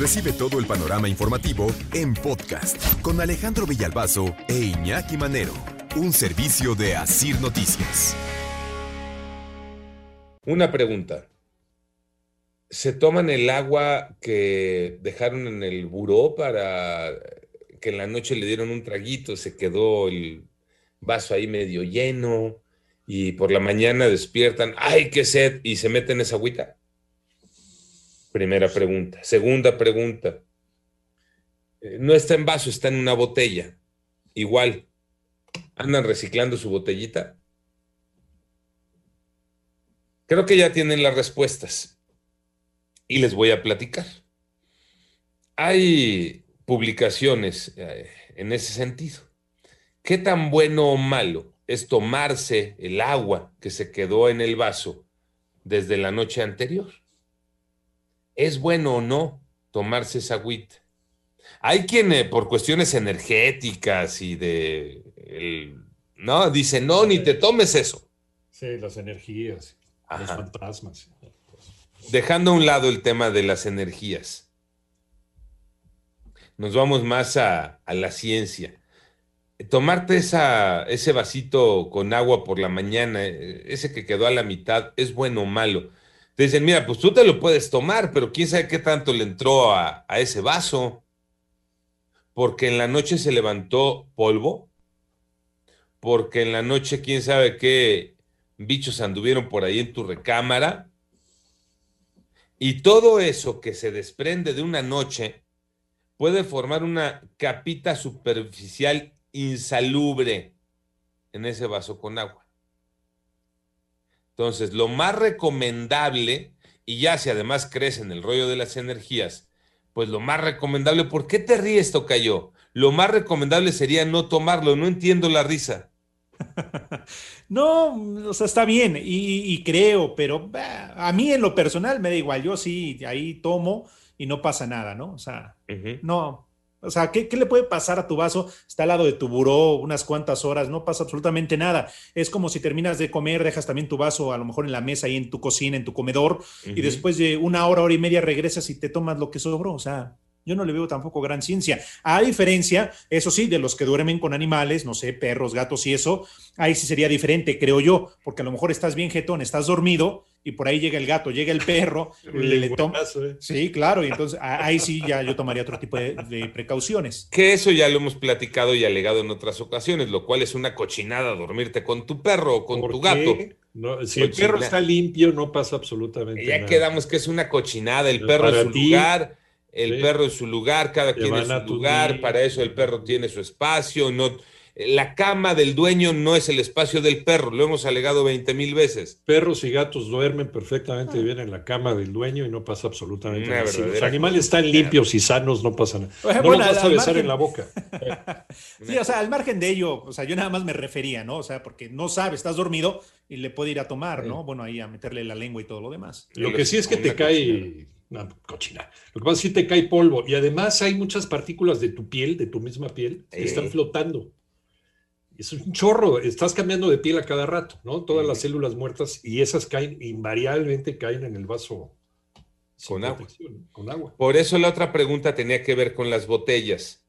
Recibe todo el panorama informativo en podcast con Alejandro Villalbazo e Iñaki Manero, un servicio de Asir Noticias. Una pregunta. ¿Se toman el agua que dejaron en el buró para que en la noche le dieron un traguito, se quedó el vaso ahí medio lleno y por la mañana despiertan, ¡ay, qué sed! y se meten esa agüita? Primera pregunta. Segunda pregunta. Eh, no está en vaso, está en una botella. Igual. ¿Andan reciclando su botellita? Creo que ya tienen las respuestas. Y les voy a platicar. Hay publicaciones eh, en ese sentido. ¿Qué tan bueno o malo es tomarse el agua que se quedó en el vaso desde la noche anterior? ¿Es bueno o no tomarse esa agüita? Hay quien eh, por cuestiones energéticas y de, ¿no? Dice, no, ni te tomes eso. Sí, las energías, los fantasmas. Dejando a un lado el tema de las energías, nos vamos más a, a la ciencia. Tomarte esa, ese vasito con agua por la mañana, eh, ese que quedó a la mitad, ¿es bueno o malo? Te dicen, mira, pues tú te lo puedes tomar, pero quién sabe qué tanto le entró a, a ese vaso. Porque en la noche se levantó polvo. Porque en la noche quién sabe qué bichos anduvieron por ahí en tu recámara. Y todo eso que se desprende de una noche puede formar una capita superficial insalubre en ese vaso con agua. Entonces, lo más recomendable, y ya si además crees en el rollo de las energías, pues lo más recomendable, ¿por qué te ríes, Tocayo? Lo más recomendable sería no tomarlo, no entiendo la risa. no, o sea, está bien y, y creo, pero bah, a mí en lo personal me da igual, yo sí, ahí tomo y no pasa nada, ¿no? O sea, uh -huh. no, o sea, ¿qué, ¿qué, le puede pasar a tu vaso? Está al lado de tu buró unas cuantas horas, no pasa absolutamente nada. Es como si terminas de comer, dejas también tu vaso a lo mejor en la mesa, ahí en tu cocina, en tu comedor, uh -huh. y después de una hora, hora y media regresas y te tomas lo que sobró. O sea, yo no le veo tampoco gran ciencia. A diferencia, eso sí, de los que duermen con animales, no sé, perros, gatos y eso, ahí sí sería diferente, creo yo, porque a lo mejor estás bien jetón, estás dormido y por ahí llega el gato, llega el perro, le, le toma. Eh. Sí, claro, y entonces ahí sí ya yo tomaría otro tipo de, de, precauciones. Que eso ya lo hemos platicado y alegado en otras ocasiones, lo cual es una cochinada dormirte con tu perro o con tu gato. No, si el perro está limpio, no pasa absolutamente ya nada. Ya quedamos que es una cochinada, el perro en su ti, lugar. El sí. perro en su lugar, cada quien en su lugar, día. para eso el perro tiene su espacio, no, la cama del dueño no es el espacio del perro, lo hemos alegado 20 mil veces. Perros y gatos duermen perfectamente ah. bien en la cama del dueño y no pasa absolutamente Una nada. Si los animales están limpios y sanos, no pasa nada. No bueno, los vas a besar margen... en la boca. sí, o sea, al margen de ello, o sea, yo nada más me refería, ¿no? O sea, porque no sabe, estás dormido y le puede ir a tomar, ¿no? Sí. Bueno, ahí a meterle la lengua y todo lo demás. Lo que sí es que te cae una cochina. Lo que pasa es que te cae polvo y además hay muchas partículas de tu piel, de tu misma piel, que eh. están flotando. Es un chorro, estás cambiando de piel a cada rato, ¿no? Todas eh. las células muertas y esas caen, invariablemente caen en el vaso con agua. con agua. Por eso la otra pregunta tenía que ver con las botellas.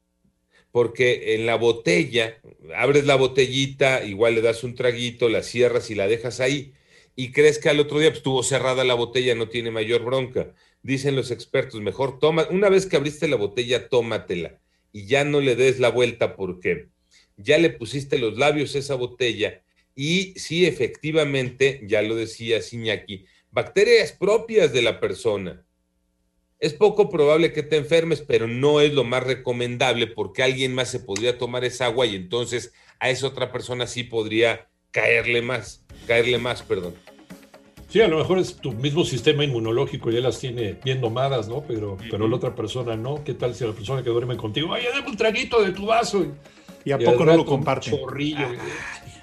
Porque en la botella, abres la botellita, igual le das un traguito, la cierras y la dejas ahí. Y crees que al otro día pues, estuvo cerrada la botella, no tiene mayor bronca dicen los expertos, mejor toma, una vez que abriste la botella, tómatela y ya no le des la vuelta porque ya le pusiste los labios a esa botella y sí, efectivamente, ya lo decía Siñaki, bacterias propias de la persona. Es poco probable que te enfermes, pero no es lo más recomendable porque alguien más se podría tomar esa agua y entonces a esa otra persona sí podría caerle más, caerle más, perdón. Sí, a lo mejor es tu mismo sistema inmunológico, ya las tiene bien domadas, ¿no? Pero, pero la otra persona no. ¿Qué tal si la persona que duerme contigo, ay, dame un traguito de tu vaso? Y a poco no lo comparten. Ah,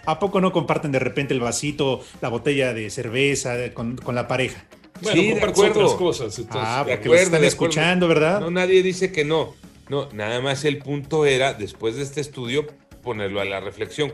¿A poco no comparten de repente el vasito, la botella de cerveza con, la pareja? Bueno, sí, de acuerdo. otras cosas. ah, porque de están escuchando, ¿verdad? No, nadie dice que no. No, nada más el punto era, después de este estudio, ponerlo a la reflexión.